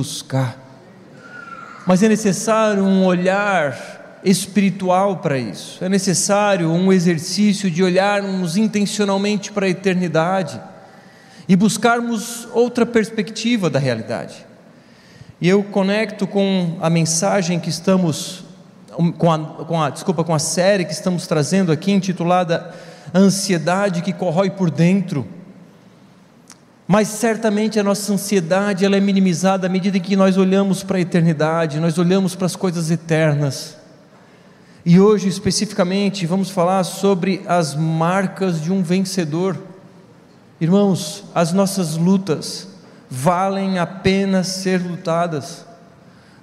buscar. Mas é necessário um olhar espiritual para isso, é necessário um exercício de olharmos intencionalmente para a eternidade e buscarmos outra perspectiva da realidade. E eu conecto com a mensagem que estamos, com a, com a, desculpa, com a série que estamos trazendo aqui, intitulada Ansiedade que corrói por dentro. Mas certamente a nossa ansiedade ela é minimizada à medida que nós olhamos para a eternidade, nós olhamos para as coisas eternas. E hoje, especificamente, vamos falar sobre as marcas de um vencedor. Irmãos, as nossas lutas, valem a pena ser lutadas.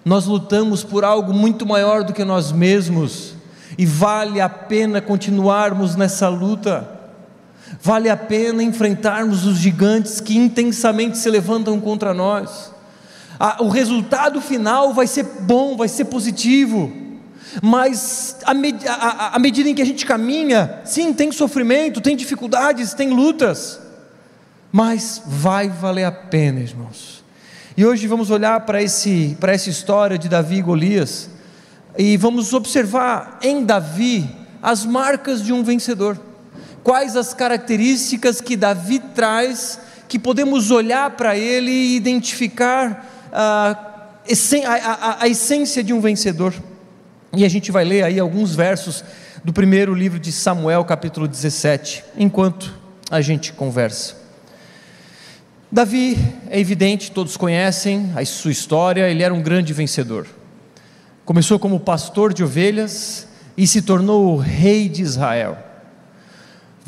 Nós lutamos por algo muito maior do que nós mesmos, e vale a pena continuarmos nessa luta. Vale a pena enfrentarmos os gigantes que intensamente se levantam contra nós. o resultado final vai ser bom, vai ser positivo, mas à medida em que a gente caminha, sim, tem sofrimento, tem dificuldades, tem lutas mas vai valer a pena, irmãos. E hoje vamos olhar para, esse, para essa história de Davi e Golias e vamos observar em Davi as marcas de um vencedor. Quais as características que Davi traz que podemos olhar para ele e identificar a, a, a essência de um vencedor. E a gente vai ler aí alguns versos do primeiro livro de Samuel, capítulo 17, enquanto a gente conversa. Davi, é evidente, todos conhecem a sua história, ele era um grande vencedor. Começou como pastor de ovelhas e se tornou o rei de Israel.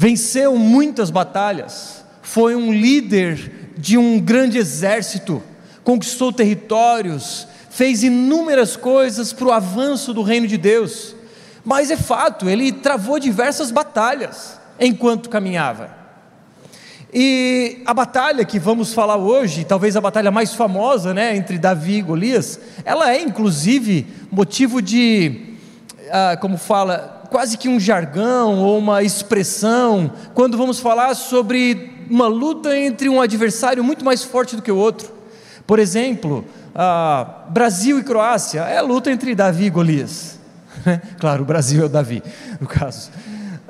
Venceu muitas batalhas, foi um líder de um grande exército, conquistou territórios, fez inúmeras coisas para o avanço do reino de Deus. Mas é fato, ele travou diversas batalhas enquanto caminhava. E a batalha que vamos falar hoje, talvez a batalha mais famosa, né, entre Davi e Golias, ela é inclusive motivo de, ah, como fala, quase que um jargão ou uma expressão, quando vamos falar sobre uma luta entre um adversário muito mais forte do que o outro. Por exemplo, Brasil e Croácia é a luta entre Davi e Golias. claro, o Brasil é o Davi, no caso.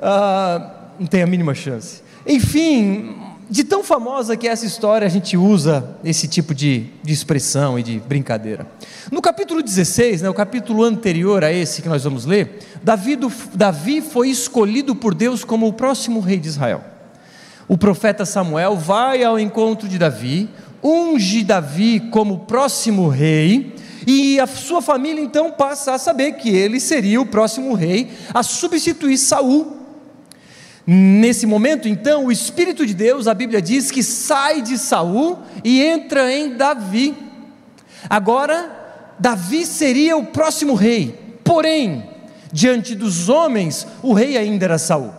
Ah, não tem a mínima chance. Enfim, de tão famosa que é essa história, a gente usa esse tipo de, de expressão e de brincadeira. No capítulo 16, né, o capítulo anterior a esse que nós vamos ler, Davi, Davi foi escolhido por Deus como o próximo rei de Israel. O profeta Samuel vai ao encontro de Davi, unge Davi como próximo rei, e a sua família então passa a saber que ele seria o próximo rei a substituir Saul Nesse momento, então, o Espírito de Deus, a Bíblia diz que sai de Saul e entra em Davi. Agora, Davi seria o próximo rei. Porém, diante dos homens, o rei ainda era Saul.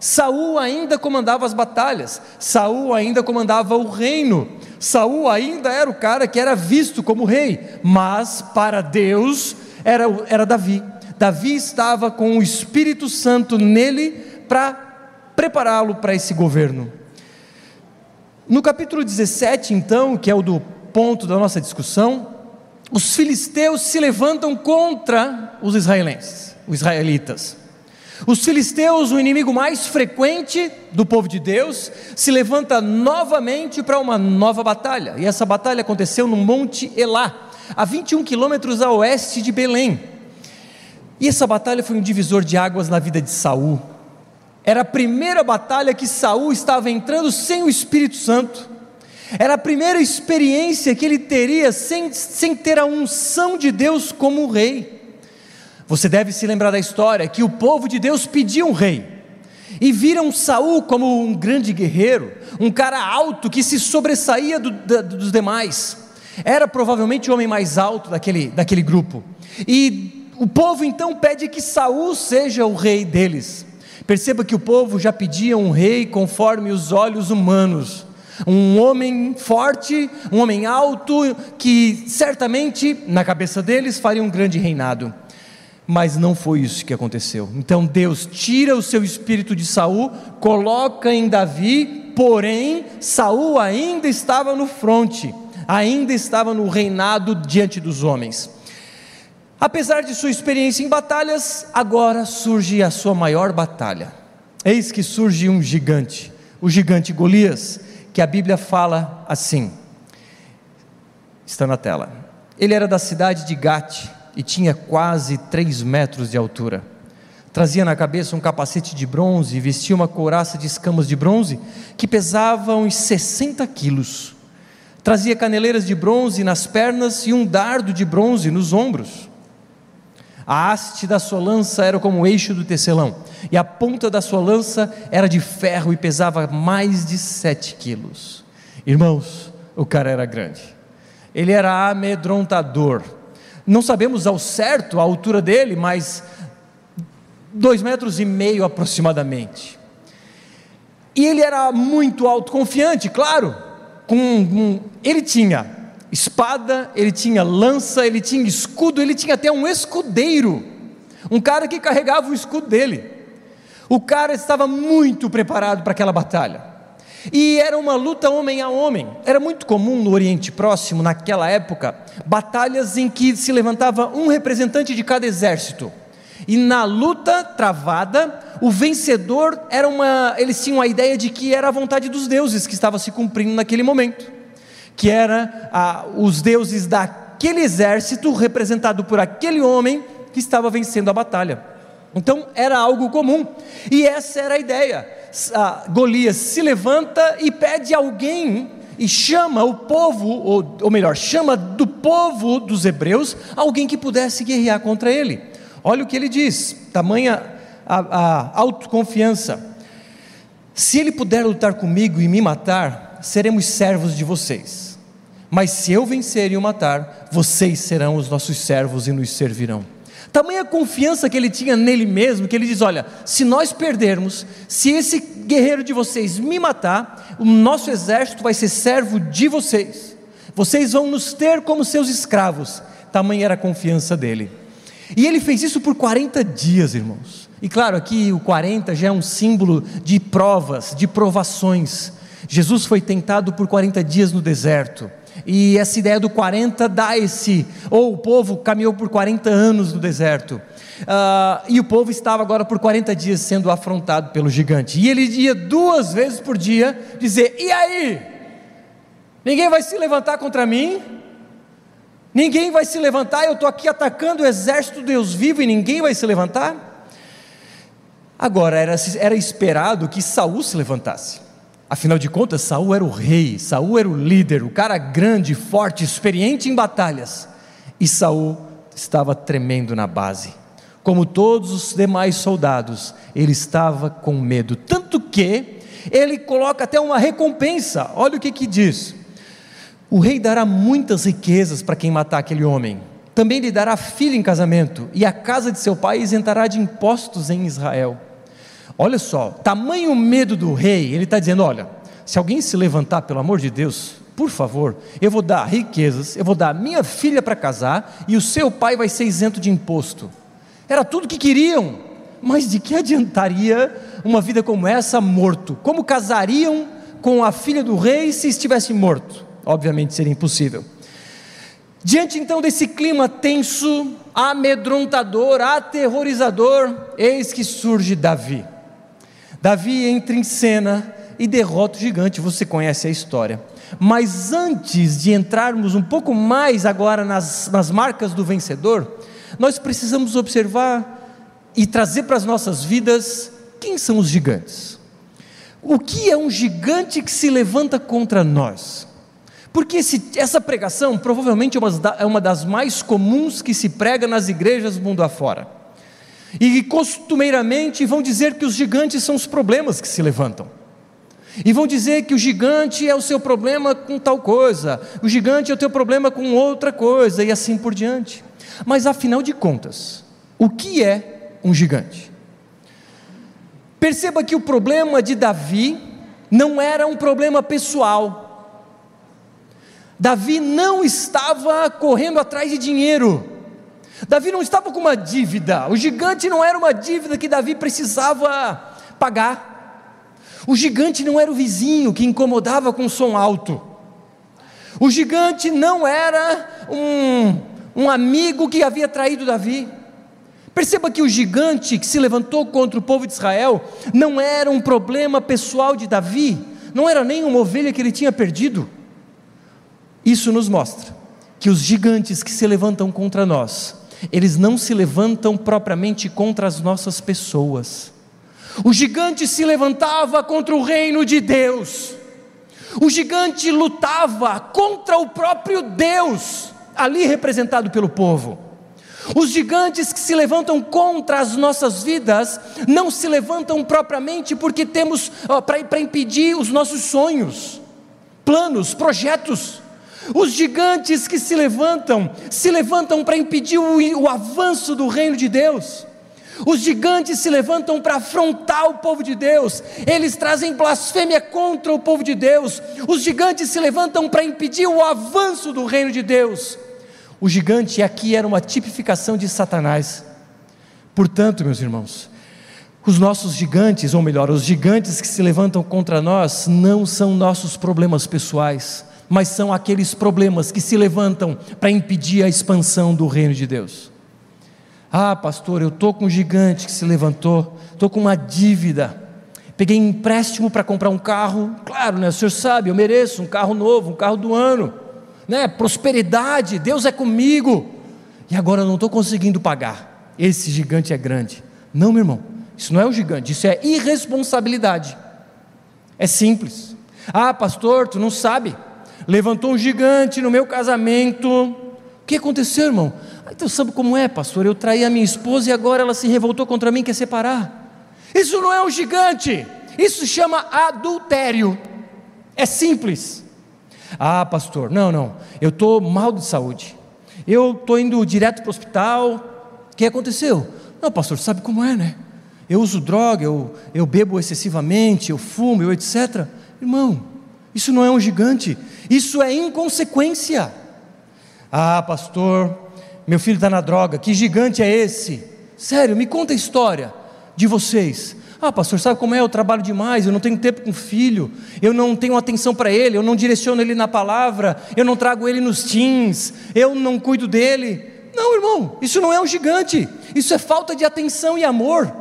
Saul ainda comandava as batalhas, Saul ainda comandava o reino, Saul ainda era o cara que era visto como rei, mas para Deus era, era Davi. Davi estava com o Espírito Santo nele para prepará-lo para esse governo. No capítulo 17, então, que é o do ponto da nossa discussão, os filisteus se levantam contra os israelenses, os israelitas. Os filisteus, o inimigo mais frequente do povo de Deus, se levanta novamente para uma nova batalha. E essa batalha aconteceu no Monte Elá, a 21 quilômetros a oeste de Belém. E essa batalha foi um divisor de águas na vida de Saul. Era a primeira batalha que Saul estava entrando sem o Espírito Santo. Era a primeira experiência que ele teria sem, sem ter a unção de Deus como rei. Você deve se lembrar da história que o povo de Deus pediu um rei e viram Saul como um grande guerreiro, um cara alto que se sobressaía do, dos demais. Era provavelmente o homem mais alto daquele, daquele grupo. E o povo então pede que Saul seja o rei deles. Perceba que o povo já pedia um rei conforme os olhos humanos, um homem forte, um homem alto, que certamente na cabeça deles faria um grande reinado. Mas não foi isso que aconteceu. Então Deus tira o seu espírito de Saul, coloca em Davi, porém Saul ainda estava no fronte. ainda estava no reinado diante dos homens. Apesar de sua experiência em batalhas, agora surge a sua maior batalha. Eis que surge um gigante, o gigante Golias, que a Bíblia fala assim. Está na tela. Ele era da cidade de Gate e tinha quase três metros de altura. Trazia na cabeça um capacete de bronze e vestia uma couraça de escamas de bronze que pesava uns 60 quilos. Trazia caneleiras de bronze nas pernas e um dardo de bronze nos ombros. A haste da sua lança era como o eixo do tecelão, e a ponta da sua lança era de ferro e pesava mais de sete quilos. Irmãos, o cara era grande, ele era amedrontador. Não sabemos ao certo a altura dele, mas dois metros e meio aproximadamente. E ele era muito autoconfiante, claro. Com, ele tinha espada, ele tinha lança, ele tinha escudo, ele tinha até um escudeiro, um cara que carregava o escudo dele. O cara estava muito preparado para aquela batalha. E era uma luta homem a homem. Era muito comum no Oriente Próximo, naquela época, batalhas em que se levantava um representante de cada exército. E na luta travada, o vencedor era uma. Eles tinham a ideia de que era a vontade dos deuses que estava se cumprindo naquele momento que era ah, os deuses daquele exército, representado por aquele homem que estava vencendo a batalha. Então era algo comum, e essa era a ideia. Ah, Golias se levanta e pede alguém e chama o povo, ou, ou melhor, chama do povo dos hebreus alguém que pudesse guerrear contra ele. Olha o que ele diz, tamanha a, a autoconfiança. Se ele puder lutar comigo e me matar, seremos servos de vocês. Mas se eu vencer e o matar, vocês serão os nossos servos e nos servirão. Tamanha confiança que ele tinha nele mesmo, que ele diz: Olha, se nós perdermos, se esse guerreiro de vocês me matar, o nosso exército vai ser servo de vocês. Vocês vão nos ter como seus escravos. Tamanha era a confiança dele. E ele fez isso por 40 dias, irmãos. E claro, aqui o 40 já é um símbolo de provas, de provações. Jesus foi tentado por 40 dias no deserto. E essa ideia do 40 dá esse, ou o povo caminhou por 40 anos no deserto. Uh, e o povo estava agora por 40 dias sendo afrontado pelo gigante. E ele ia duas vezes por dia dizer: E aí? Ninguém vai se levantar contra mim? Ninguém vai se levantar? Eu estou aqui atacando o exército do Deus vivo e ninguém vai se levantar? Agora era, era esperado que Saul se levantasse. Afinal de contas, Saul era o rei, Saul era o líder, o cara grande, forte, experiente em batalhas. E Saul estava tremendo na base. Como todos os demais soldados, ele estava com medo, tanto que ele coloca até uma recompensa. Olha o que que diz: O rei dará muitas riquezas para quem matar aquele homem. Também lhe dará filho em casamento, e a casa de seu pai isentará de impostos em Israel. Olha só, tamanho medo do rei, ele está dizendo: olha, se alguém se levantar, pelo amor de Deus, por favor, eu vou dar riquezas, eu vou dar minha filha para casar e o seu pai vai ser isento de imposto. Era tudo que queriam, mas de que adiantaria uma vida como essa morto? Como casariam com a filha do rei se estivesse morto? Obviamente seria impossível. Diante então desse clima tenso, amedrontador, aterrorizador, eis que surge Davi. Davi entra em cena e derrota o gigante, você conhece a história. Mas antes de entrarmos um pouco mais agora nas, nas marcas do vencedor, nós precisamos observar e trazer para as nossas vidas quem são os gigantes. O que é um gigante que se levanta contra nós? Porque esse, essa pregação provavelmente é uma, é uma das mais comuns que se prega nas igrejas mundo afora. E costumeiramente vão dizer que os gigantes são os problemas que se levantam. E vão dizer que o gigante é o seu problema com tal coisa, o gigante é o teu problema com outra coisa, e assim por diante. Mas afinal de contas, o que é um gigante? Perceba que o problema de Davi não era um problema pessoal. Davi não estava correndo atrás de dinheiro. Davi não estava com uma dívida, o gigante não era uma dívida que Davi precisava pagar. O gigante não era o vizinho que incomodava com som alto. O gigante não era um, um amigo que havia traído Davi. Perceba que o gigante que se levantou contra o povo de Israel não era um problema pessoal de Davi, não era nem uma ovelha que ele tinha perdido. Isso nos mostra que os gigantes que se levantam contra nós, eles não se levantam propriamente contra as nossas pessoas. O gigante se levantava contra o reino de Deus. O gigante lutava contra o próprio Deus, ali representado pelo povo. Os gigantes que se levantam contra as nossas vidas não se levantam propriamente porque temos para impedir os nossos sonhos, planos, projetos. Os gigantes que se levantam, se levantam para impedir o, o avanço do reino de Deus. Os gigantes se levantam para afrontar o povo de Deus, eles trazem blasfêmia contra o povo de Deus. Os gigantes se levantam para impedir o avanço do reino de Deus. O gigante aqui era uma tipificação de Satanás. Portanto, meus irmãos, os nossos gigantes, ou melhor, os gigantes que se levantam contra nós, não são nossos problemas pessoais mas são aqueles problemas que se levantam para impedir a expansão do reino de Deus. Ah, pastor, eu estou com um gigante que se levantou, estou com uma dívida, peguei empréstimo para comprar um carro, claro, né, o senhor sabe, eu mereço um carro novo, um carro do ano, né, prosperidade, Deus é comigo, e agora eu não estou conseguindo pagar, esse gigante é grande. Não, meu irmão, isso não é um gigante, isso é irresponsabilidade, é simples. Ah, pastor, tu não sabe, levantou um gigante no meu casamento. O que aconteceu, irmão? Ah, então sabe como é, pastor? Eu traí a minha esposa e agora ela se revoltou contra mim, quer separar. Isso não é um gigante, isso chama adultério. É simples. Ah, pastor, não, não, eu estou mal de saúde. Eu estou indo direto para o hospital. O que aconteceu? Não, pastor, sabe como é, né? Eu uso droga, eu, eu bebo excessivamente, eu fumo, eu etc. Irmão, isso não é um gigante, isso é inconsequência. Ah, pastor, meu filho está na droga, que gigante é esse? Sério, me conta a história de vocês. Ah, pastor, sabe como é? Eu trabalho demais, eu não tenho tempo com o filho, eu não tenho atenção para ele, eu não direciono ele na palavra, eu não trago ele nos teens, eu não cuido dele. Não, irmão, isso não é um gigante, isso é falta de atenção e amor.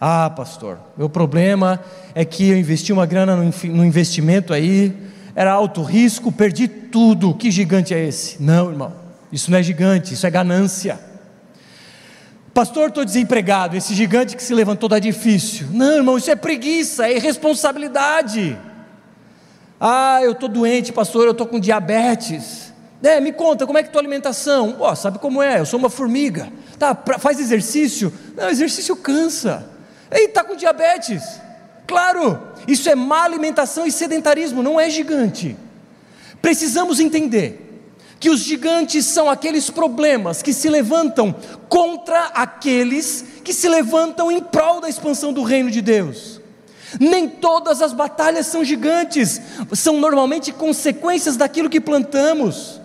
Ah, pastor, meu problema é que eu investi uma grana no investimento aí, era alto risco, perdi tudo. Que gigante é esse? Não, irmão, isso não é gigante, isso é ganância. Pastor, estou desempregado. Esse gigante que se levantou está difícil. Não, irmão, isso é preguiça, é irresponsabilidade. Ah, eu estou doente, pastor, eu estou com diabetes. É, me conta, como é que é tua alimentação? Oh, sabe como é? Eu sou uma formiga. Tá, faz exercício? Não, exercício cansa. Ei, está com diabetes. Claro, isso é má alimentação e sedentarismo, não é gigante. Precisamos entender que os gigantes são aqueles problemas que se levantam contra aqueles que se levantam em prol da expansão do reino de Deus. Nem todas as batalhas são gigantes, são normalmente consequências daquilo que plantamos.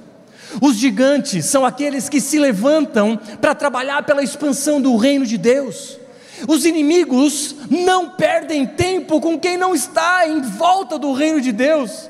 Os gigantes são aqueles que se levantam para trabalhar pela expansão do reino de Deus. Os inimigos não perdem tempo com quem não está em volta do reino de Deus.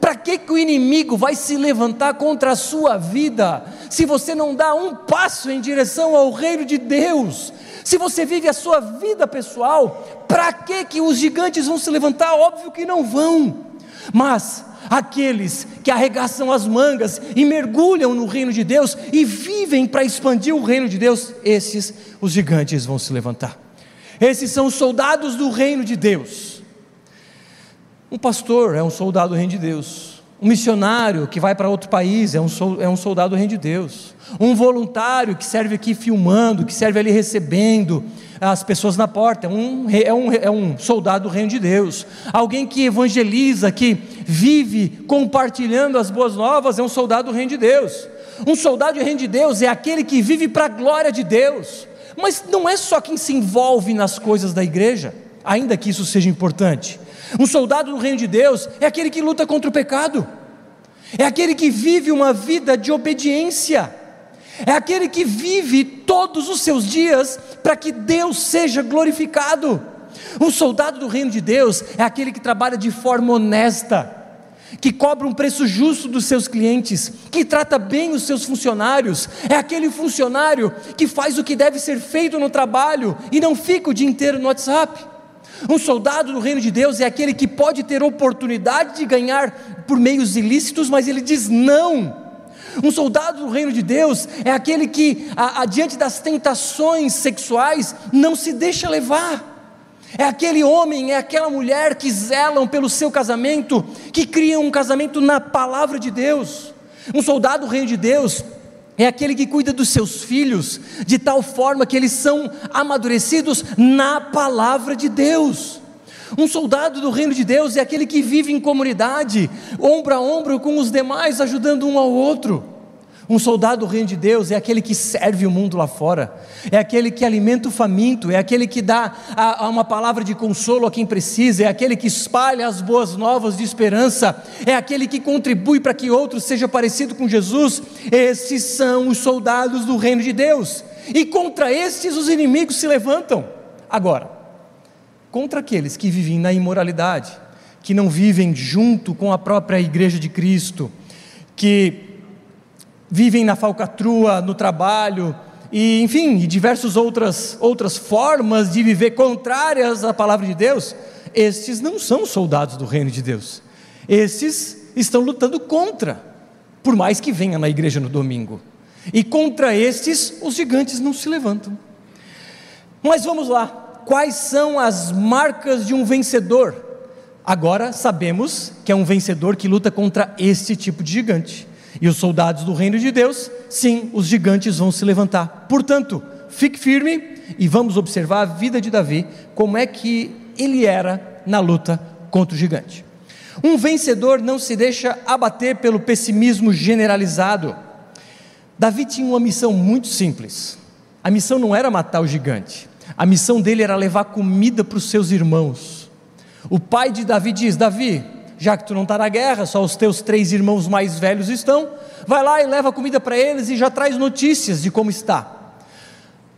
Para que, que o inimigo vai se levantar contra a sua vida, se você não dá um passo em direção ao reino de Deus? Se você vive a sua vida pessoal, para que, que os gigantes vão se levantar? Óbvio que não vão. Mas aqueles que arregaçam as mangas e mergulham no reino de Deus e vivem para expandir o reino de Deus, esses os gigantes vão se levantar. Esses são os soldados do reino de Deus. Um pastor é um soldado do reino de Deus. Um missionário que vai para outro país é um, é soldado do reino de Deus. Um voluntário que serve aqui filmando, que serve ali recebendo, as pessoas na porta, é um, é, um, é um soldado do reino de Deus. Alguém que evangeliza, que vive compartilhando as boas novas, é um soldado do reino de Deus. Um soldado do reino de Deus é aquele que vive para a glória de Deus. Mas não é só quem se envolve nas coisas da igreja, ainda que isso seja importante. Um soldado do reino de Deus é aquele que luta contra o pecado, é aquele que vive uma vida de obediência é aquele que vive todos os seus dias para que Deus seja glorificado. Um soldado do reino de Deus é aquele que trabalha de forma honesta, que cobra um preço justo dos seus clientes, que trata bem os seus funcionários, é aquele funcionário que faz o que deve ser feito no trabalho e não fica o dia inteiro no WhatsApp. Um soldado do reino de Deus é aquele que pode ter oportunidade de ganhar por meios ilícitos, mas ele diz não. Um soldado do reino de Deus é aquele que, adiante das tentações sexuais, não se deixa levar. É aquele homem, é aquela mulher que zelam pelo seu casamento, que criam um casamento na palavra de Deus. Um soldado do reino de Deus é aquele que cuida dos seus filhos, de tal forma que eles são amadurecidos na palavra de Deus. Um soldado do reino de Deus é aquele que vive em comunidade, ombro a ombro com os demais, ajudando um ao outro. Um soldado do reino de Deus é aquele que serve o mundo lá fora, é aquele que alimenta o faminto, é aquele que dá a, a uma palavra de consolo a quem precisa, é aquele que espalha as boas novas de esperança, é aquele que contribui para que outros sejam parecidos com Jesus. Esses são os soldados do reino de Deus, e contra estes os inimigos se levantam. Agora, contra aqueles que vivem na imoralidade, que não vivem junto com a própria igreja de Cristo, que vivem na falcatrua, no trabalho, e enfim, e diversas outras, outras formas de viver contrárias à palavra de Deus, estes não são soldados do reino de Deus. Estes estão lutando contra, por mais que venha na igreja no domingo. E contra estes, os gigantes não se levantam. Mas vamos lá, quais são as marcas de um vencedor? Agora sabemos que é um vencedor que luta contra este tipo de gigante. E os soldados do reino de Deus, sim, os gigantes vão se levantar. Portanto, fique firme e vamos observar a vida de Davi, como é que ele era na luta contra o gigante. Um vencedor não se deixa abater pelo pessimismo generalizado. Davi tinha uma missão muito simples. A missão não era matar o gigante, a missão dele era levar comida para os seus irmãos. O pai de Davi diz: Davi, já que tu não está na guerra, só os teus três irmãos mais velhos estão, vai lá e leva comida para eles e já traz notícias de como está.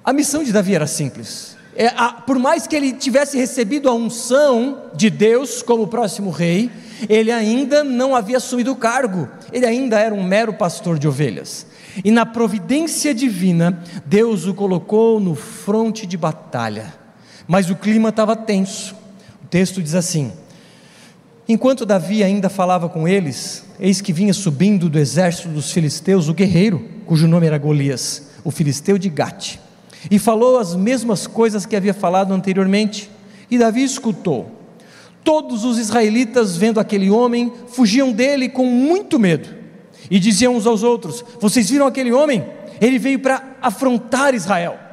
A missão de Davi era simples. É, a, por mais que ele tivesse recebido a unção de Deus como próximo rei, ele ainda não havia assumido o cargo, ele ainda era um mero pastor de ovelhas. E na providência divina, Deus o colocou no fronte de batalha. Mas o clima estava tenso. O texto diz assim: Enquanto Davi ainda falava com eles, eis que vinha subindo do exército dos filisteus o guerreiro, cujo nome era Golias, o filisteu de Gate, e falou as mesmas coisas que havia falado anteriormente. E Davi escutou. Todos os israelitas, vendo aquele homem, fugiam dele com muito medo, e diziam uns aos outros: Vocês viram aquele homem? Ele veio para afrontar Israel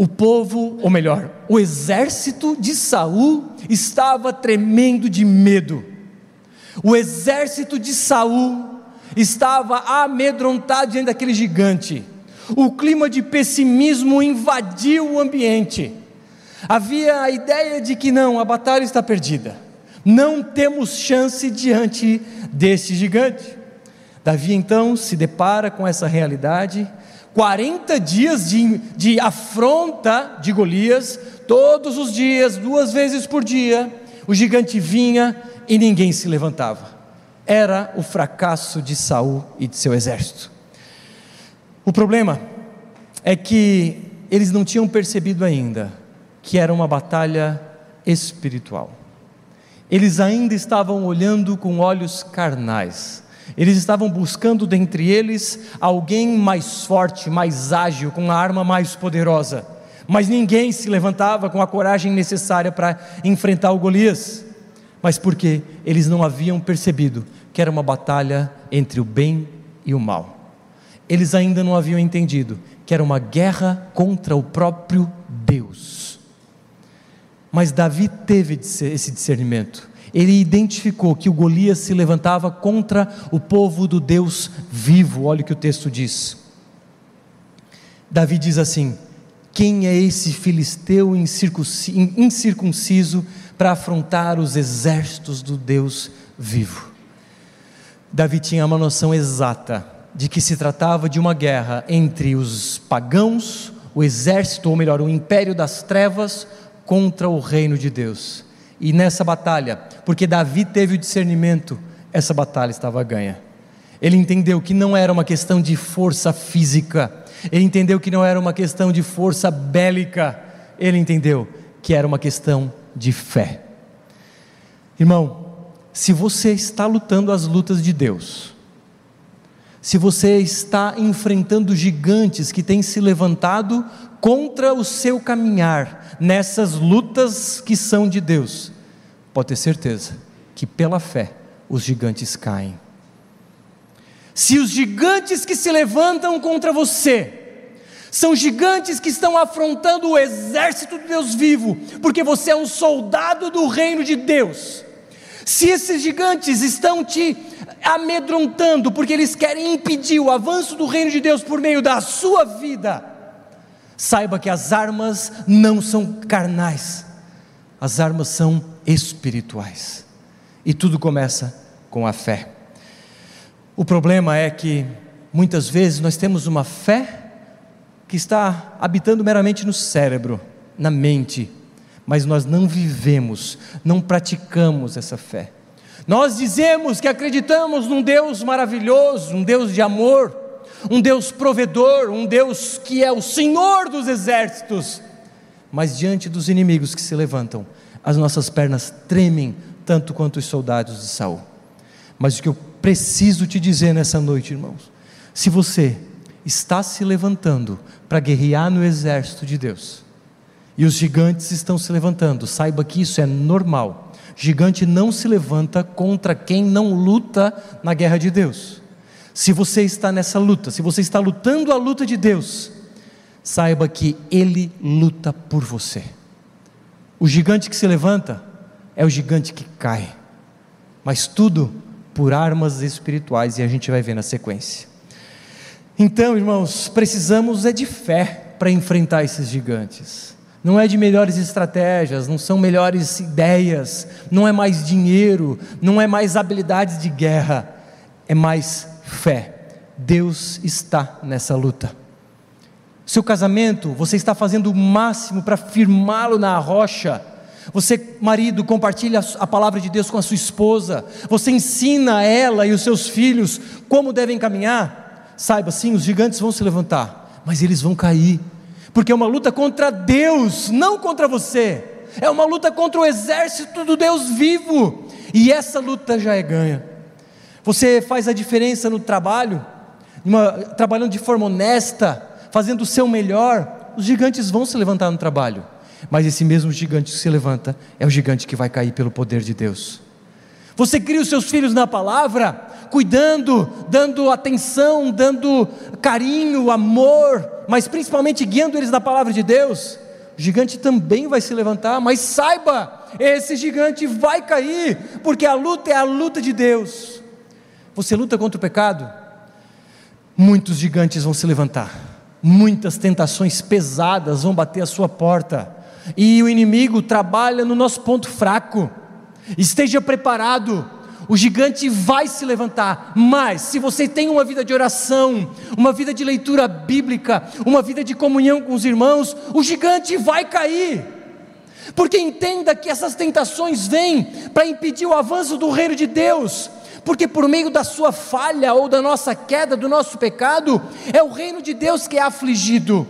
o povo, ou melhor, o exército de Saul estava tremendo de medo. O exército de Saul estava amedrontado diante daquele gigante. O clima de pessimismo invadiu o ambiente. Havia a ideia de que não, a batalha está perdida. Não temos chance diante desse gigante. Davi então se depara com essa realidade 40 dias de, de afronta de Golias, todos os dias, duas vezes por dia, o gigante vinha e ninguém se levantava. Era o fracasso de Saul e de seu exército. O problema é que eles não tinham percebido ainda que era uma batalha espiritual. Eles ainda estavam olhando com olhos carnais eles estavam buscando dentre eles alguém mais forte, mais ágil, com uma arma mais poderosa. Mas ninguém se levantava com a coragem necessária para enfrentar o Golias. Mas porque eles não haviam percebido que era uma batalha entre o bem e o mal. Eles ainda não haviam entendido que era uma guerra contra o próprio Deus. Mas Davi teve esse discernimento ele identificou que o Golias se levantava contra o povo do Deus vivo. Olha o que o texto diz. Davi diz assim: Quem é esse filisteu incircunciso para afrontar os exércitos do Deus vivo? Davi tinha uma noção exata de que se tratava de uma guerra entre os pagãos, o exército, ou melhor, o império das trevas, contra o reino de Deus. E nessa batalha, porque Davi teve o discernimento essa batalha estava ganha. Ele entendeu que não era uma questão de força física, ele entendeu que não era uma questão de força bélica, ele entendeu que era uma questão de fé. Irmão, se você está lutando as lutas de Deus, se você está enfrentando gigantes que têm se levantado contra o seu caminhar nessas lutas que são de Deus, pode ter certeza que pela fé os gigantes caem. Se os gigantes que se levantam contra você são gigantes que estão afrontando o exército de Deus vivo, porque você é um soldado do reino de Deus. Se esses gigantes estão te amedrontando, porque eles querem impedir o avanço do reino de Deus por meio da sua vida, saiba que as armas não são carnais, as armas são espirituais. E tudo começa com a fé. O problema é que muitas vezes nós temos uma fé que está habitando meramente no cérebro, na mente, mas nós não vivemos, não praticamos essa fé. Nós dizemos que acreditamos num Deus maravilhoso, um Deus de amor, um Deus provedor, um Deus que é o Senhor dos exércitos, mas diante dos inimigos que se levantam, as nossas pernas tremem tanto quanto os soldados de Saul. Mas o que eu preciso te dizer nessa noite, irmãos, se você está se levantando para guerrear no exército de Deus, e os gigantes estão se levantando, saiba que isso é normal. Gigante não se levanta contra quem não luta na guerra de Deus. Se você está nessa luta, se você está lutando a luta de Deus, saiba que Ele luta por você. O gigante que se levanta é o gigante que cai, mas tudo por armas espirituais, e a gente vai ver na sequência. Então, irmãos, precisamos é de fé para enfrentar esses gigantes. Não é de melhores estratégias, não são melhores ideias, não é mais dinheiro, não é mais habilidades de guerra, é mais fé. Deus está nessa luta. Seu casamento, você está fazendo o máximo para firmá-lo na rocha. Você, marido, compartilha a palavra de Deus com a sua esposa. Você ensina ela e os seus filhos como devem caminhar. Saiba, sim, os gigantes vão se levantar, mas eles vão cair, porque é uma luta contra Deus, não contra você. É uma luta contra o exército do Deus vivo, e essa luta já é ganha. Você faz a diferença no trabalho, uma, trabalhando de forma honesta, fazendo o seu melhor. Os gigantes vão se levantar no trabalho mas esse mesmo gigante que se levanta é o gigante que vai cair pelo poder de Deus. Você cria os seus filhos na palavra, cuidando, dando atenção, dando carinho, amor, mas principalmente guiando eles na palavra de Deus. O gigante também vai se levantar, mas saiba, esse gigante vai cair, porque a luta é a luta de Deus. Você luta contra o pecado, muitos gigantes vão se levantar, muitas tentações pesadas vão bater a sua porta. E o inimigo trabalha no nosso ponto fraco. Esteja preparado, o gigante vai se levantar, mas se você tem uma vida de oração, uma vida de leitura bíblica, uma vida de comunhão com os irmãos, o gigante vai cair. Porque entenda que essas tentações vêm para impedir o avanço do reino de Deus, porque por meio da sua falha ou da nossa queda, do nosso pecado, é o reino de Deus que é afligido.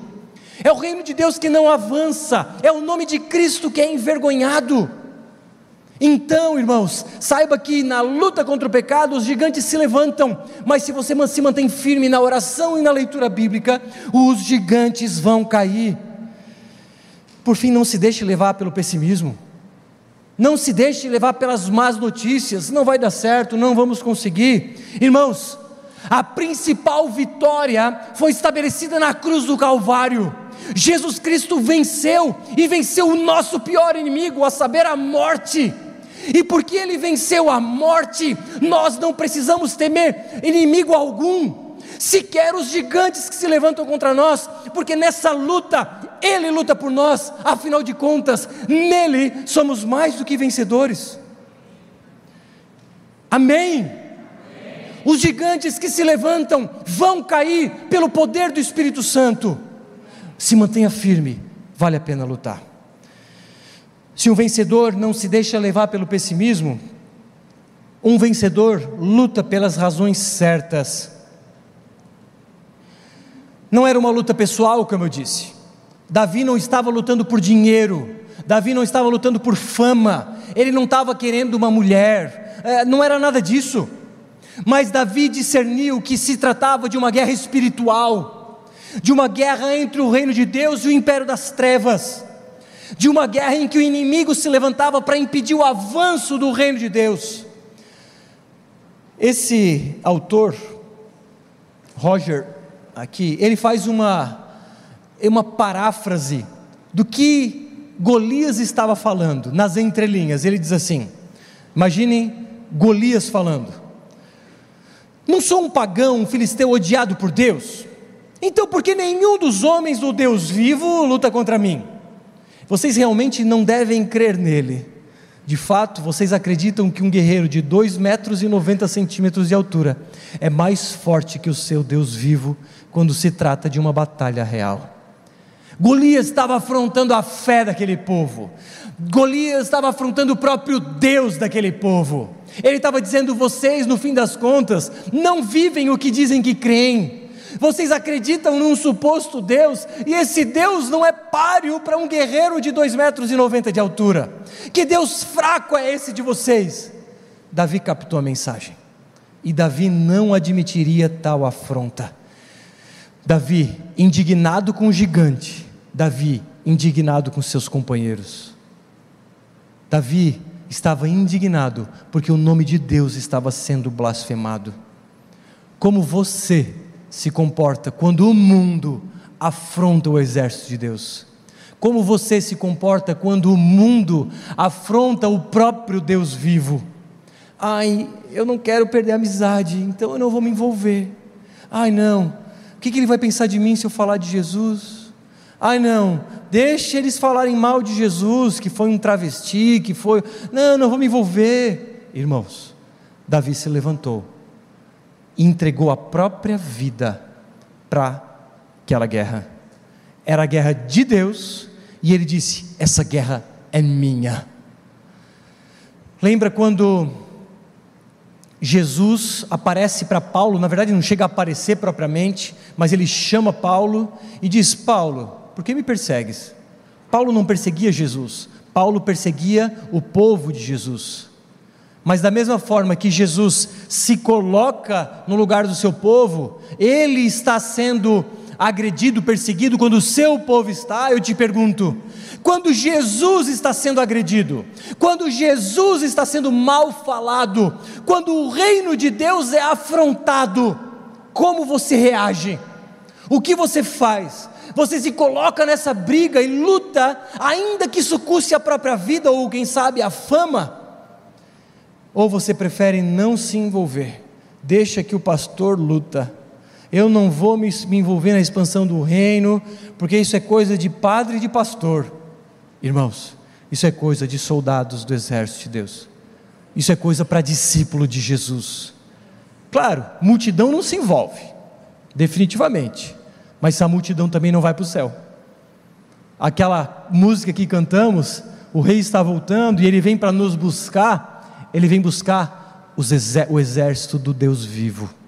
É o reino de Deus que não avança, é o nome de Cristo que é envergonhado. Então, irmãos, saiba que na luta contra o pecado os gigantes se levantam, mas se você se mantém firme na oração e na leitura bíblica, os gigantes vão cair. Por fim, não se deixe levar pelo pessimismo, não se deixe levar pelas más notícias, não vai dar certo, não vamos conseguir. Irmãos, a principal vitória foi estabelecida na cruz do Calvário. Jesus Cristo venceu e venceu o nosso pior inimigo, a saber, a morte. E porque ele venceu a morte, nós não precisamos temer inimigo algum, sequer os gigantes que se levantam contra nós, porque nessa luta, ele luta por nós, afinal de contas, nele somos mais do que vencedores. Amém. Os gigantes que se levantam vão cair pelo poder do Espírito Santo se mantenha firme, vale a pena lutar. Se um vencedor não se deixa levar pelo pessimismo, Um vencedor luta pelas razões certas. Não era uma luta pessoal, como eu disse. Davi não estava lutando por dinheiro, Davi não estava lutando por fama, ele não estava querendo uma mulher, é, não era nada disso. Mas Davi discerniu que se tratava de uma guerra espiritual, de uma guerra entre o reino de Deus e o império das trevas, de uma guerra em que o inimigo se levantava para impedir o avanço do reino de Deus. Esse autor, Roger, aqui, ele faz uma, uma paráfrase do que Golias estava falando, nas entrelinhas. Ele diz assim: imaginem Golias falando. Não sou um pagão, um filisteu odiado por Deus? Então, por que nenhum dos homens do Deus vivo luta contra mim? Vocês realmente não devem crer nele. De fato, vocês acreditam que um guerreiro de 2 metros e 90 centímetros de altura é mais forte que o seu Deus vivo quando se trata de uma batalha real. Golias estava afrontando a fé daquele povo, Golias estava afrontando o próprio Deus daquele povo. Ele estava dizendo: vocês, no fim das contas, não vivem o que dizem que creem. Vocês acreditam num suposto Deus, e esse Deus não é páreo para um guerreiro de 2 metros e 90 de altura. Que Deus fraco é esse de vocês? Davi captou a mensagem, e Davi não admitiria tal afronta. Davi, indignado com o gigante, Davi, indignado com seus companheiros. Davi estava indignado porque o nome de Deus estava sendo blasfemado. Como você se comporta quando o mundo afronta o exército de Deus? Como você se comporta quando o mundo afronta o próprio Deus vivo? Ai, eu não quero perder a amizade, então eu não vou me envolver. Ai, não, o que, que ele vai pensar de mim se eu falar de Jesus? Ai, não, deixe eles falarem mal de Jesus, que foi um travesti, que foi. Não, não vou me envolver. Irmãos, Davi se levantou e entregou a própria vida para aquela guerra. Era a guerra de Deus, e ele disse: Essa guerra é minha. Lembra quando Jesus aparece para Paulo, na verdade não chega a aparecer propriamente, mas ele chama Paulo e diz: Paulo, por que me persegues? Paulo não perseguia Jesus, Paulo perseguia o povo de Jesus. Mas da mesma forma que Jesus se coloca no lugar do seu povo, ele está sendo agredido, perseguido, quando o seu povo está, eu te pergunto: quando Jesus está sendo agredido, quando Jesus está sendo mal falado, quando o reino de Deus é afrontado, como você reage? O que você faz? Você se coloca nessa briga e luta, ainda que isso custe a própria vida ou, quem sabe, a fama? Ou você prefere não se envolver? Deixa que o pastor luta eu não vou me, me envolver na expansão do reino, porque isso é coisa de padre e de pastor. Irmãos, isso é coisa de soldados do exército de Deus. Isso é coisa para discípulo de Jesus. Claro, multidão não se envolve, definitivamente. Mas a multidão também não vai para o céu. Aquela música que cantamos, o rei está voltando e ele vem para nos buscar, ele vem buscar o exército do Deus vivo.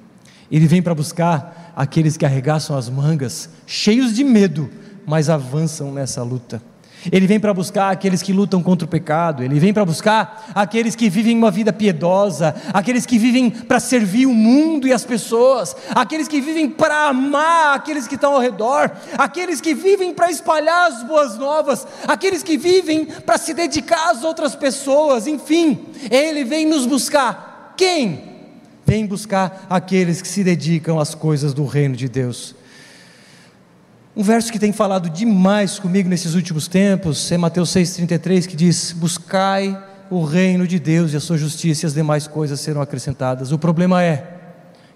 Ele vem para buscar aqueles que arregaçam as mangas, cheios de medo, mas avançam nessa luta. Ele vem para buscar aqueles que lutam contra o pecado, ele vem para buscar aqueles que vivem uma vida piedosa, aqueles que vivem para servir o mundo e as pessoas, aqueles que vivem para amar aqueles que estão ao redor, aqueles que vivem para espalhar as boas novas, aqueles que vivem para se dedicar às outras pessoas, enfim, ele vem nos buscar. Quem? Vem buscar aqueles que se dedicam às coisas do reino de Deus. Um verso que tem falado demais comigo nesses últimos tempos é Mateus 6,33, que diz: Buscai o reino de Deus e a sua justiça, e as demais coisas serão acrescentadas. O problema é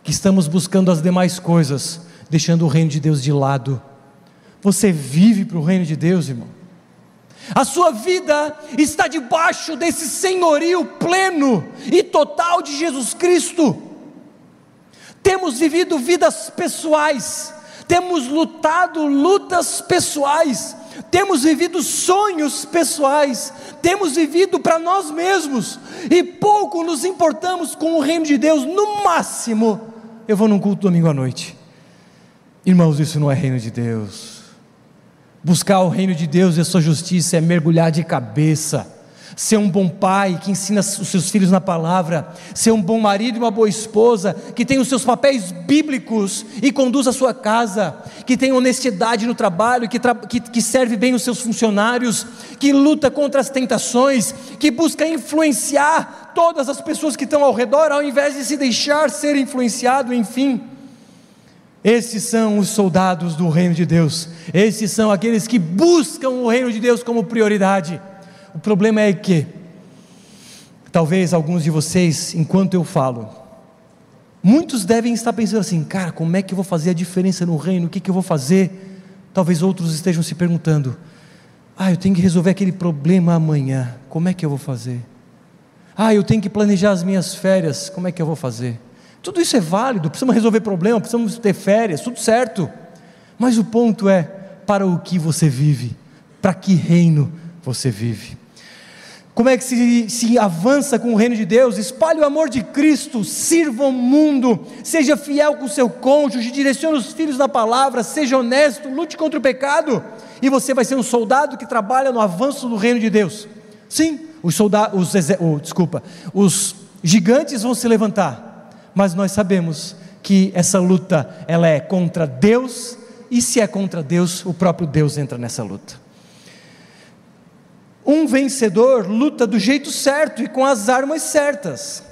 que estamos buscando as demais coisas, deixando o reino de Deus de lado. Você vive para o reino de Deus, irmão. A sua vida está debaixo desse senhorio pleno e total de Jesus Cristo. Temos vivido vidas pessoais, temos lutado lutas pessoais, temos vivido sonhos pessoais, temos vivido para nós mesmos e pouco nos importamos com o reino de Deus. No máximo, eu vou num culto domingo à noite. Irmãos, isso não é reino de Deus. Buscar o reino de Deus e a sua justiça é mergulhar de cabeça. Ser um bom pai que ensina os seus filhos na palavra, ser um bom marido e uma boa esposa, que tem os seus papéis bíblicos e conduz a sua casa, que tem honestidade no trabalho, que, que, que serve bem os seus funcionários, que luta contra as tentações, que busca influenciar todas as pessoas que estão ao redor, ao invés de se deixar ser influenciado, enfim. Esses são os soldados do reino de Deus, esses são aqueles que buscam o reino de Deus como prioridade. O problema é que, talvez alguns de vocês, enquanto eu falo, muitos devem estar pensando assim: cara, como é que eu vou fazer a diferença no reino? O que, que eu vou fazer? Talvez outros estejam se perguntando: ah, eu tenho que resolver aquele problema amanhã, como é que eu vou fazer? Ah, eu tenho que planejar as minhas férias, como é que eu vou fazer? Tudo isso é válido, precisamos resolver problema, precisamos ter férias, tudo certo. Mas o ponto é: para o que você vive? Para que reino você vive? Como é que se, se avança com o reino de Deus? Espalhe o amor de Cristo, sirva o mundo, seja fiel com o seu cônjuge, direcione os filhos na palavra, seja honesto, lute contra o pecado, e você vai ser um soldado que trabalha no avanço do reino de Deus. Sim, os soldados, os, oh, desculpa, os gigantes vão se levantar, mas nós sabemos que essa luta ela é contra Deus, e se é contra Deus, o próprio Deus entra nessa luta. Um vencedor luta do jeito certo e com as armas certas.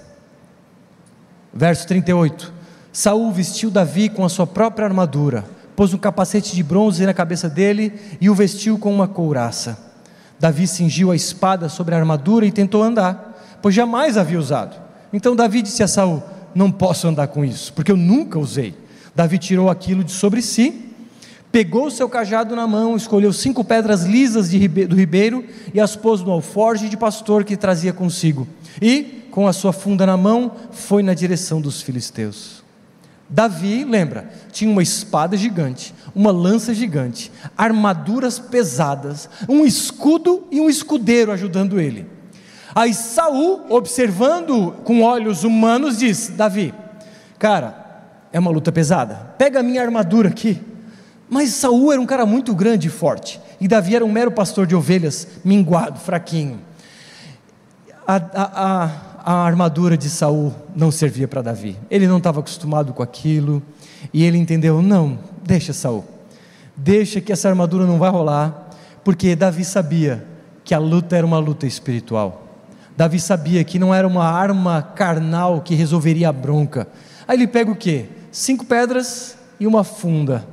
Verso 38. Saul vestiu Davi com a sua própria armadura, pôs um capacete de bronze na cabeça dele e o vestiu com uma couraça. Davi cingiu a espada sobre a armadura e tentou andar, pois jamais havia usado. Então Davi disse a Saul: Não posso andar com isso, porque eu nunca usei. Davi tirou aquilo de sobre si pegou o seu cajado na mão, escolheu cinco pedras lisas do ribeiro e as pôs no alforge de pastor que trazia consigo. E, com a sua funda na mão, foi na direção dos filisteus. Davi, lembra, tinha uma espada gigante, uma lança gigante, armaduras pesadas, um escudo e um escudeiro ajudando ele. Aí Saul, observando com olhos humanos, diz: Davi, cara, é uma luta pesada. Pega a minha armadura aqui mas Saul era um cara muito grande e forte, e Davi era um mero pastor de ovelhas, minguado, fraquinho. A, a, a, a armadura de Saul não servia para Davi. Ele não estava acostumado com aquilo, e ele entendeu: não, deixa Saul, deixa que essa armadura não vai rolar, porque Davi sabia que a luta era uma luta espiritual. Davi sabia que não era uma arma carnal que resolveria a bronca. Aí ele pega o quê? Cinco pedras e uma funda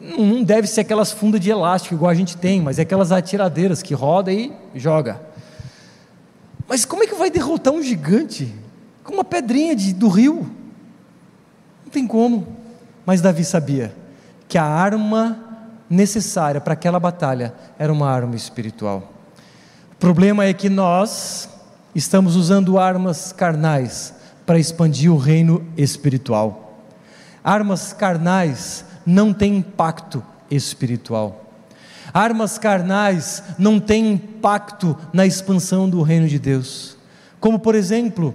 não deve ser aquelas fundas de elástico igual a gente tem, mas é aquelas atiradeiras que roda e joga. Mas como é que vai derrotar um gigante com uma pedrinha de, do rio? Não tem como. Mas Davi sabia que a arma necessária para aquela batalha era uma arma espiritual. O problema é que nós estamos usando armas carnais para expandir o reino espiritual. Armas carnais não têm impacto espiritual. Armas carnais não têm impacto na expansão do reino de Deus. Como, por exemplo,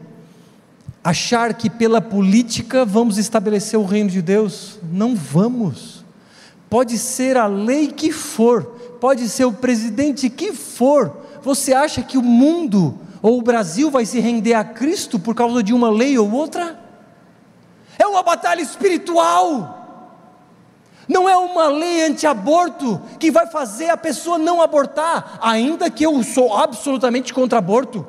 achar que pela política vamos estabelecer o reino de Deus. Não vamos. Pode ser a lei que for, pode ser o presidente que for. Você acha que o mundo ou o Brasil vai se render a Cristo por causa de uma lei ou outra? É uma batalha espiritual. Não é uma lei anti-aborto que vai fazer a pessoa não abortar, ainda que eu sou absolutamente contra aborto.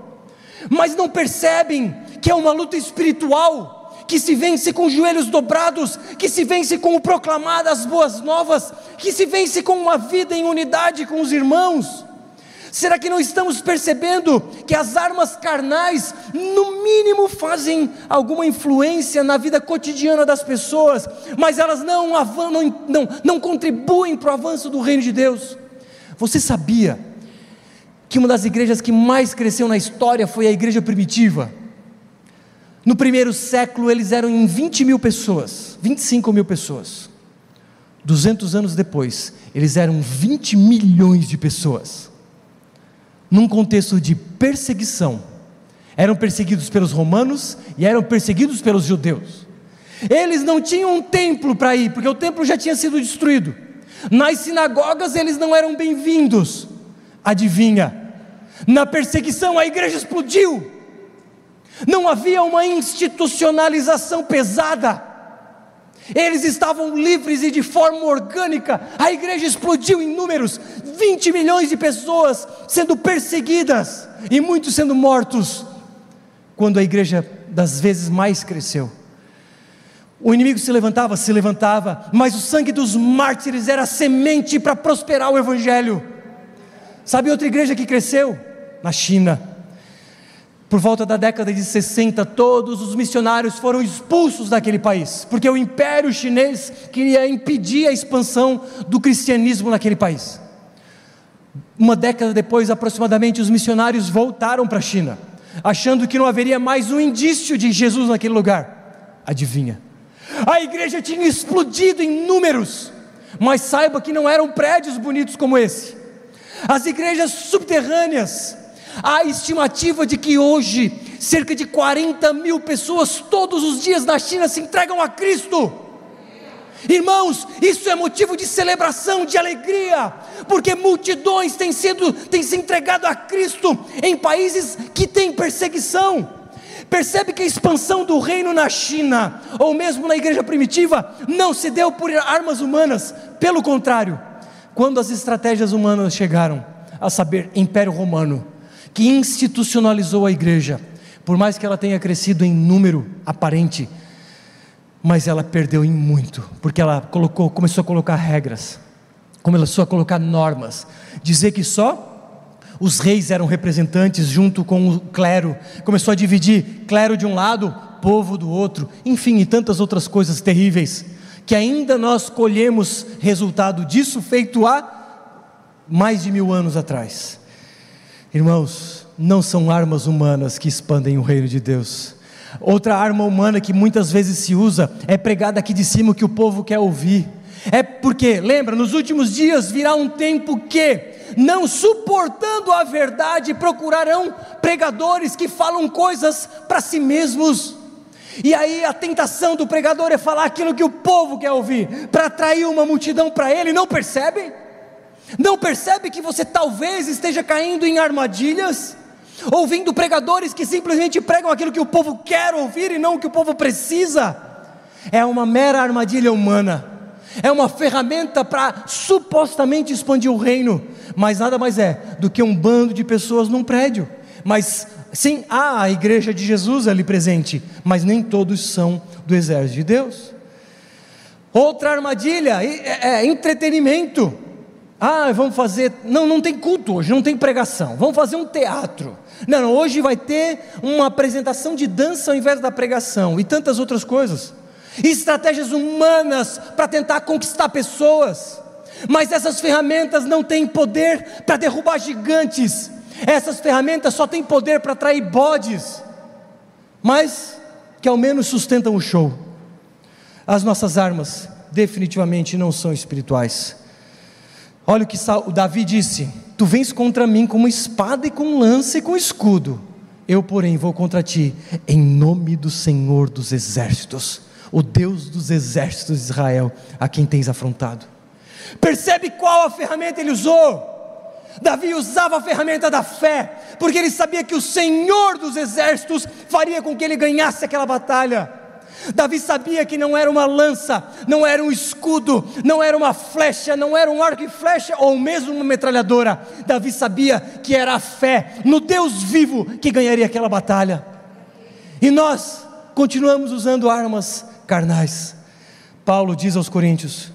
Mas não percebem que é uma luta espiritual que se vence com joelhos dobrados, que se vence com o proclamar das boas novas, que se vence com uma vida em unidade com os irmãos. Será que não estamos percebendo que as armas carnais, no mínimo, fazem alguma influência na vida cotidiana das pessoas, mas elas não, não, não, não contribuem para o avanço do reino de Deus? Você sabia que uma das igrejas que mais cresceu na história foi a igreja primitiva? No primeiro século eles eram em 20 mil pessoas, 25 mil pessoas. 200 anos depois, eles eram 20 milhões de pessoas, num contexto de perseguição. Eram perseguidos pelos romanos e eram perseguidos pelos judeus. Eles não tinham um templo para ir, porque o templo já tinha sido destruído. Nas sinagogas eles não eram bem-vindos. Adivinha? Na perseguição a igreja explodiu. Não havia uma institucionalização pesada. Eles estavam livres e de forma orgânica. A igreja explodiu em números 20 milhões de pessoas sendo perseguidas e muitos sendo mortos. Quando a igreja das vezes mais cresceu. O inimigo se levantava, se levantava, mas o sangue dos mártires era semente para prosperar o evangelho. Sabe outra igreja que cresceu? Na China. Por volta da década de 60, todos os missionários foram expulsos daquele país, porque o império chinês queria impedir a expansão do cristianismo naquele país. Uma década depois, aproximadamente, os missionários voltaram para a China, achando que não haveria mais um indício de Jesus naquele lugar. Adivinha? A igreja tinha explodido em números, mas saiba que não eram prédios bonitos como esse. As igrejas subterrâneas, Há estimativa de que hoje cerca de 40 mil pessoas todos os dias na China se entregam a Cristo. Irmãos, isso é motivo de celebração, de alegria, porque multidões têm, sido, têm se entregado a Cristo em países que têm perseguição. Percebe que a expansão do reino na China, ou mesmo na igreja primitiva, não se deu por armas humanas, pelo contrário, quando as estratégias humanas chegaram, a saber, Império Romano, que institucionalizou a igreja, por mais que ela tenha crescido em número aparente, mas ela perdeu em muito, porque ela colocou, começou a colocar regras, começou a colocar normas, dizer que só os reis eram representantes junto com o clero, começou a dividir clero de um lado, povo do outro, enfim, e tantas outras coisas terríveis, que ainda nós colhemos resultado disso feito há mais de mil anos atrás. Irmãos, não são armas humanas que expandem o reino de Deus. Outra arma humana que muitas vezes se usa é pregada aqui de cima que o povo quer ouvir. É porque, lembra, nos últimos dias virá um tempo que, não suportando a verdade, procurarão pregadores que falam coisas para si mesmos. E aí a tentação do pregador é falar aquilo que o povo quer ouvir, para atrair uma multidão para ele, não percebem? Não percebe que você talvez esteja caindo em armadilhas? Ouvindo pregadores que simplesmente pregam aquilo que o povo quer ouvir e não o que o povo precisa? É uma mera armadilha humana, é uma ferramenta para supostamente expandir o reino, mas nada mais é do que um bando de pessoas num prédio. Mas sim, há a igreja de Jesus ali presente, mas nem todos são do exército de Deus. Outra armadilha é, é entretenimento. Ah, vamos fazer. Não, não tem culto hoje, não tem pregação. Vamos fazer um teatro. Não, não, hoje vai ter uma apresentação de dança ao invés da pregação e tantas outras coisas. Estratégias humanas para tentar conquistar pessoas. Mas essas ferramentas não têm poder para derrubar gigantes. Essas ferramentas só têm poder para atrair bodes. Mas que ao menos sustentam o show. As nossas armas definitivamente não são espirituais Olha o que o Davi disse: Tu vens contra mim com uma espada e com lança e com escudo. Eu, porém, vou contra ti em nome do Senhor dos exércitos, o Deus dos exércitos de Israel, a quem tens afrontado. Percebe qual a ferramenta ele usou? Davi usava a ferramenta da fé, porque ele sabia que o Senhor dos exércitos faria com que ele ganhasse aquela batalha. Davi sabia que não era uma lança, não era um escudo, não era uma flecha, não era um arco e flecha ou mesmo uma metralhadora. Davi sabia que era a fé no Deus vivo que ganharia aquela batalha. E nós continuamos usando armas carnais. Paulo diz aos Coríntios: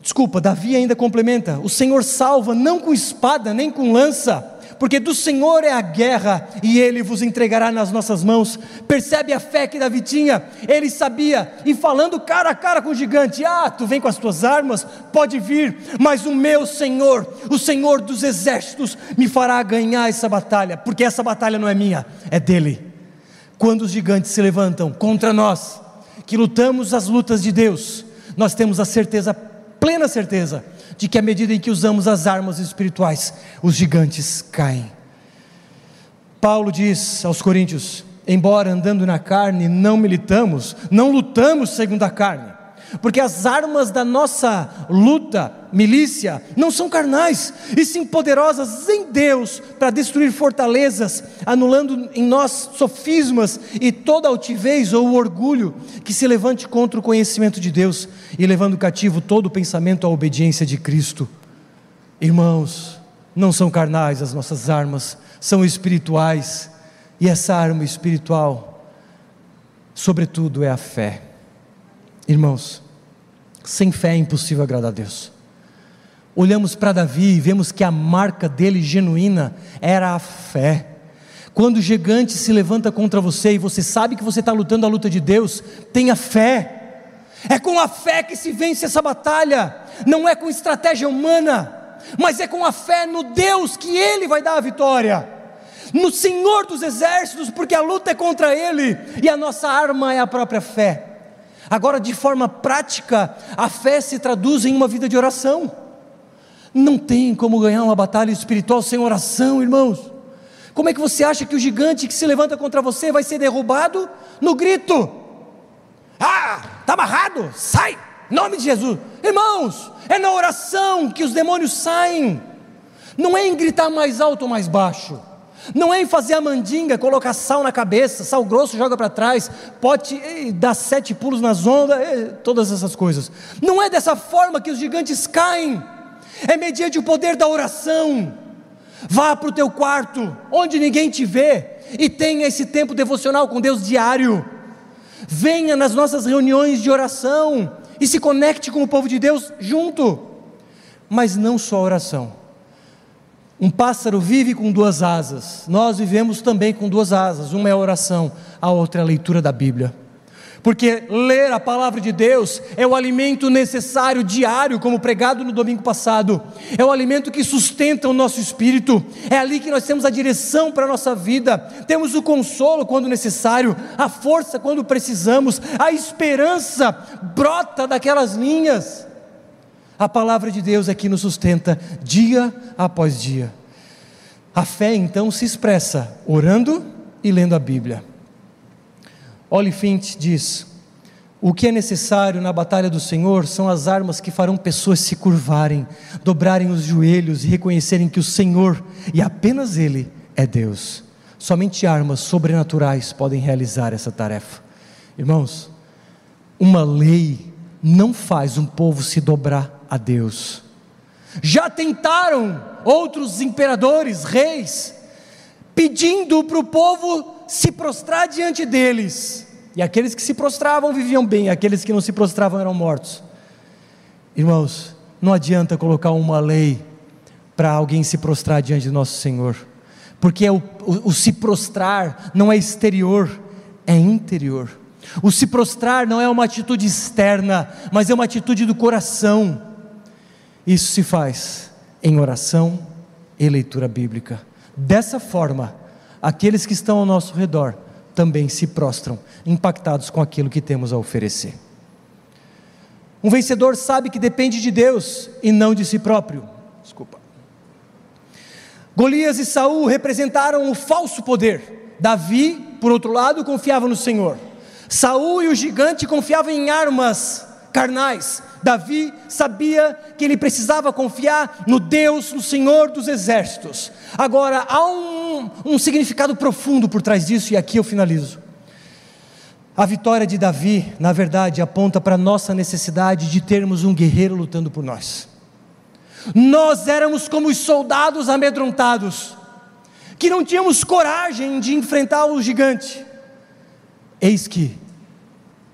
Desculpa, Davi ainda complementa: O Senhor salva não com espada nem com lança porque do Senhor é a guerra e Ele vos entregará nas nossas mãos. Percebe a fé que Davi tinha? Ele sabia, e falando cara a cara com o gigante: Ah, tu vem com as tuas armas, pode vir, mas o meu Senhor, o Senhor dos exércitos, me fará ganhar essa batalha, porque essa batalha não é minha, é dele. Quando os gigantes se levantam contra nós, que lutamos as lutas de Deus, nós temos a certeza, plena certeza, de que à medida em que usamos as armas espirituais, os gigantes caem. Paulo diz aos Coríntios: embora andando na carne, não militamos, não lutamos segundo a carne, porque as armas da nossa luta, milícia, não são carnais, e sim poderosas em Deus para destruir fortalezas, anulando em nós sofismas e toda altivez ou orgulho que se levante contra o conhecimento de Deus e levando cativo todo o pensamento à obediência de Cristo. Irmãos, não são carnais as nossas armas, são espirituais, e essa arma espiritual, sobretudo, é a fé. Irmãos, sem fé é impossível agradar a Deus. Olhamos para Davi e vemos que a marca dele genuína era a fé. Quando o gigante se levanta contra você e você sabe que você está lutando a luta de Deus, tenha fé. É com a fé que se vence essa batalha, não é com estratégia humana, mas é com a fé no Deus que Ele vai dar a vitória, no Senhor dos exércitos, porque a luta é contra Ele e a nossa arma é a própria fé. Agora, de forma prática, a fé se traduz em uma vida de oração. Não tem como ganhar uma batalha espiritual sem oração, irmãos. Como é que você acha que o gigante que se levanta contra você vai ser derrubado? No grito. Ah, está amarrado, sai, nome de Jesus. Irmãos, é na oração que os demônios saem. Não é em gritar mais alto ou mais baixo. Não é em fazer a mandinga, colocar sal na cabeça, sal grosso joga para trás, pote, dar sete pulos nas ondas, todas essas coisas. Não é dessa forma que os gigantes caem. É mediante o poder da oração. Vá para o teu quarto, onde ninguém te vê, e tenha esse tempo devocional com Deus diário. Venha nas nossas reuniões de oração e se conecte com o povo de Deus junto. Mas não só oração um pássaro vive com duas asas, nós vivemos também com duas asas, uma é a oração, a outra é a leitura da Bíblia. Porque ler a palavra de Deus é o alimento necessário diário, como pregado no domingo passado, é o alimento que sustenta o nosso espírito, é ali que nós temos a direção para a nossa vida, temos o consolo quando necessário, a força quando precisamos, a esperança brota daquelas linhas. A palavra de Deus é que nos sustenta dia após dia. A fé então se expressa orando e lendo a Bíblia. Oliphant diz: o que é necessário na batalha do Senhor são as armas que farão pessoas se curvarem, dobrarem os joelhos e reconhecerem que o Senhor, e apenas Ele, é Deus. Somente armas sobrenaturais podem realizar essa tarefa. Irmãos, uma lei não faz um povo se dobrar a Deus. Já tentaram outros imperadores, reis, pedindo para o povo se prostrar diante deles. E aqueles que se prostravam viviam bem, aqueles que não se prostravam eram mortos. Irmãos, não adianta colocar uma lei para alguém se prostrar diante de nosso Senhor, porque o, o, o se prostrar não é exterior, é interior. O se prostrar não é uma atitude externa, mas é uma atitude do coração. Isso se faz em oração e leitura bíblica. Dessa forma, aqueles que estão ao nosso redor também se prostram, impactados com aquilo que temos a oferecer. Um vencedor sabe que depende de Deus e não de si próprio. Desculpa. Golias e Saul representaram o falso poder. Davi, por outro lado, confiava no Senhor. Saul e o gigante confiavam em armas carnais. Davi sabia que ele precisava confiar no Deus, no Senhor dos exércitos. Agora, há um, um significado profundo por trás disso, e aqui eu finalizo. A vitória de Davi, na verdade, aponta para a nossa necessidade de termos um guerreiro lutando por nós. Nós éramos como os soldados amedrontados, que não tínhamos coragem de enfrentar o gigante. Eis que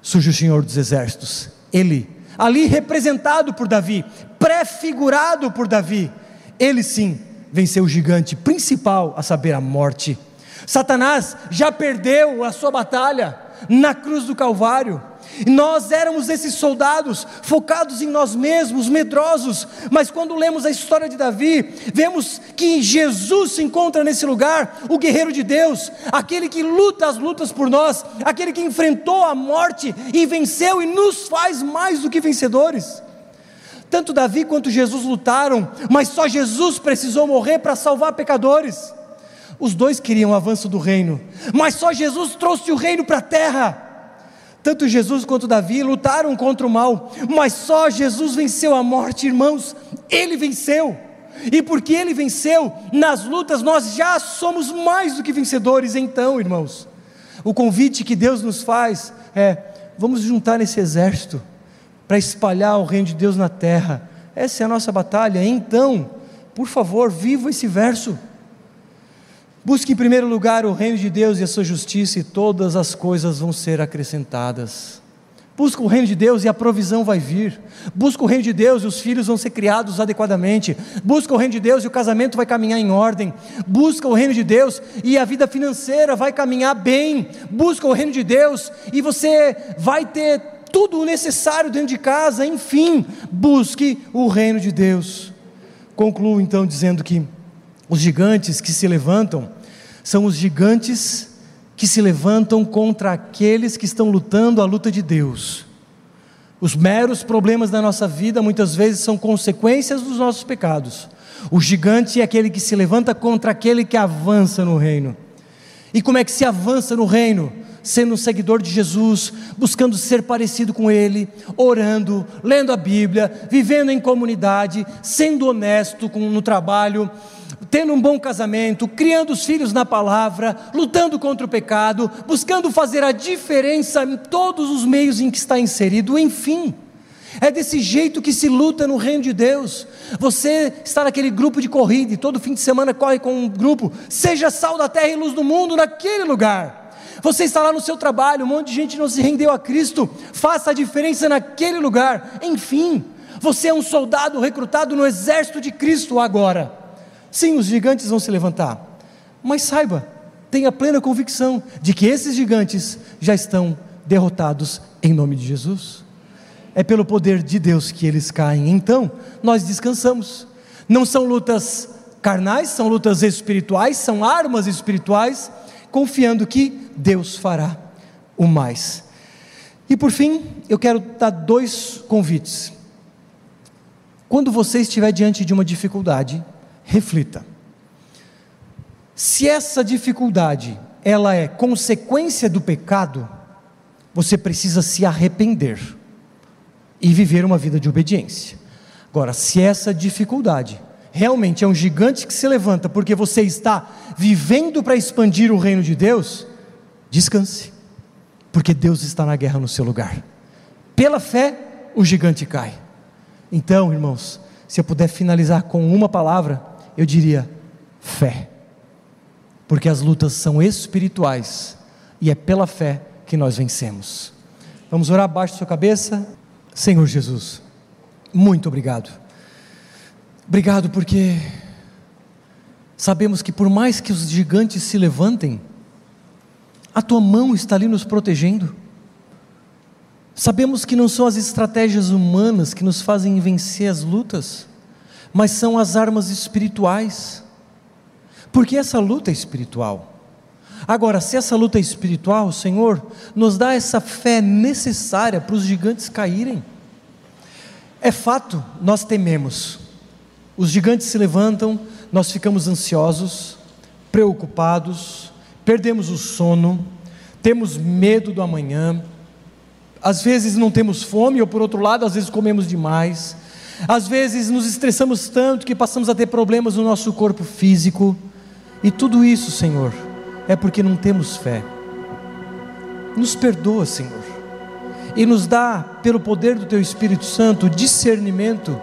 surge o Senhor dos Exércitos, Ele, ali representado por Davi, prefigurado por Davi, ele sim venceu o gigante principal, a saber, a morte. Satanás já perdeu a sua batalha na cruz do Calvário, Nós éramos esses soldados focados em nós mesmos, medrosos, mas quando lemos a história de Davi, vemos que Jesus se encontra nesse lugar, o guerreiro de Deus, aquele que luta as lutas por nós, aquele que enfrentou a morte e venceu e nos faz mais do que vencedores. Tanto Davi quanto Jesus lutaram, mas só Jesus precisou morrer para salvar pecadores. Os dois queriam o avanço do reino, mas só Jesus trouxe o reino para a terra. Tanto Jesus quanto Davi lutaram contra o mal, mas só Jesus venceu a morte, irmãos. Ele venceu. E porque ele venceu nas lutas, nós já somos mais do que vencedores. Então, irmãos, o convite que Deus nos faz é: vamos juntar nesse exército para espalhar o reino de Deus na terra. Essa é a nossa batalha. Então, por favor, viva esse verso. Busque em primeiro lugar o reino de Deus e a sua justiça, e todas as coisas vão ser acrescentadas. Busca o reino de Deus e a provisão vai vir. Busca o reino de Deus e os filhos vão ser criados adequadamente. Busca o reino de Deus e o casamento vai caminhar em ordem. Busca o reino de Deus e a vida financeira vai caminhar bem. Busca o reino de Deus e você vai ter tudo o necessário dentro de casa. Enfim, busque o reino de Deus. Concluo então dizendo que os gigantes que se levantam são os gigantes que se levantam contra aqueles que estão lutando a luta de Deus. Os meros problemas da nossa vida muitas vezes são consequências dos nossos pecados. O gigante é aquele que se levanta contra aquele que avança no reino. E como é que se avança no reino? Sendo um seguidor de Jesus, buscando ser parecido com Ele, orando, lendo a Bíblia, vivendo em comunidade, sendo honesto no trabalho, tendo um bom casamento, criando os filhos na palavra, lutando contra o pecado, buscando fazer a diferença em todos os meios em que está inserido, enfim. É desse jeito que se luta no reino de Deus. Você está naquele grupo de corrida e todo fim de semana corre com um grupo. Seja sal da terra e luz do mundo naquele lugar. Você está lá no seu trabalho, um monte de gente não se rendeu a Cristo. Faça a diferença naquele lugar. Enfim, você é um soldado recrutado no exército de Cristo agora. Sim, os gigantes vão se levantar, mas saiba, tenha plena convicção de que esses gigantes já estão derrotados em nome de Jesus. É pelo poder de Deus que eles caem. Então, nós descansamos. Não são lutas carnais, são lutas espirituais, são armas espirituais, confiando que Deus fará o mais. E por fim, eu quero dar dois convites. Quando você estiver diante de uma dificuldade, reflita. Se essa dificuldade ela é consequência do pecado, você precisa se arrepender e viver uma vida de obediência. Agora, se essa dificuldade realmente é um gigante que se levanta porque você está vivendo para expandir o reino de Deus, descanse, porque Deus está na guerra no seu lugar. Pela fé, o gigante cai. Então, irmãos, se eu puder finalizar com uma palavra, eu diria fé. Porque as lutas são espirituais e é pela fé que nós vencemos. Vamos orar abaixo da sua cabeça. Senhor Jesus, muito obrigado. Obrigado porque sabemos que por mais que os gigantes se levantem, a tua mão está ali nos protegendo. Sabemos que não são as estratégias humanas que nos fazem vencer as lutas, mas são as armas espirituais. Porque essa luta é espiritual. Agora, se essa luta é espiritual, Senhor, nos dá essa fé necessária para os gigantes caírem. É fato, nós tememos. Os gigantes se levantam, nós ficamos ansiosos, preocupados, perdemos o sono, temos medo do amanhã. Às vezes não temos fome, ou por outro lado, às vezes comemos demais. Às vezes nos estressamos tanto que passamos a ter problemas no nosso corpo físico, e tudo isso, Senhor, é porque não temos fé. Nos perdoa, Senhor, e nos dá, pelo poder do Teu Espírito Santo, discernimento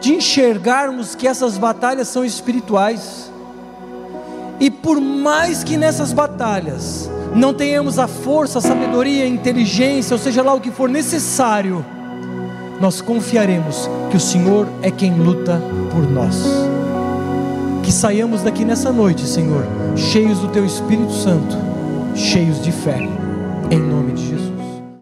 de enxergarmos que essas batalhas são espirituais. E por mais que nessas batalhas não tenhamos a força, a sabedoria, a inteligência, ou seja lá o que for necessário, nós confiaremos que o Senhor é quem luta por nós. Que saiamos daqui nessa noite, Senhor, cheios do Teu Espírito Santo, cheios de fé, em nome de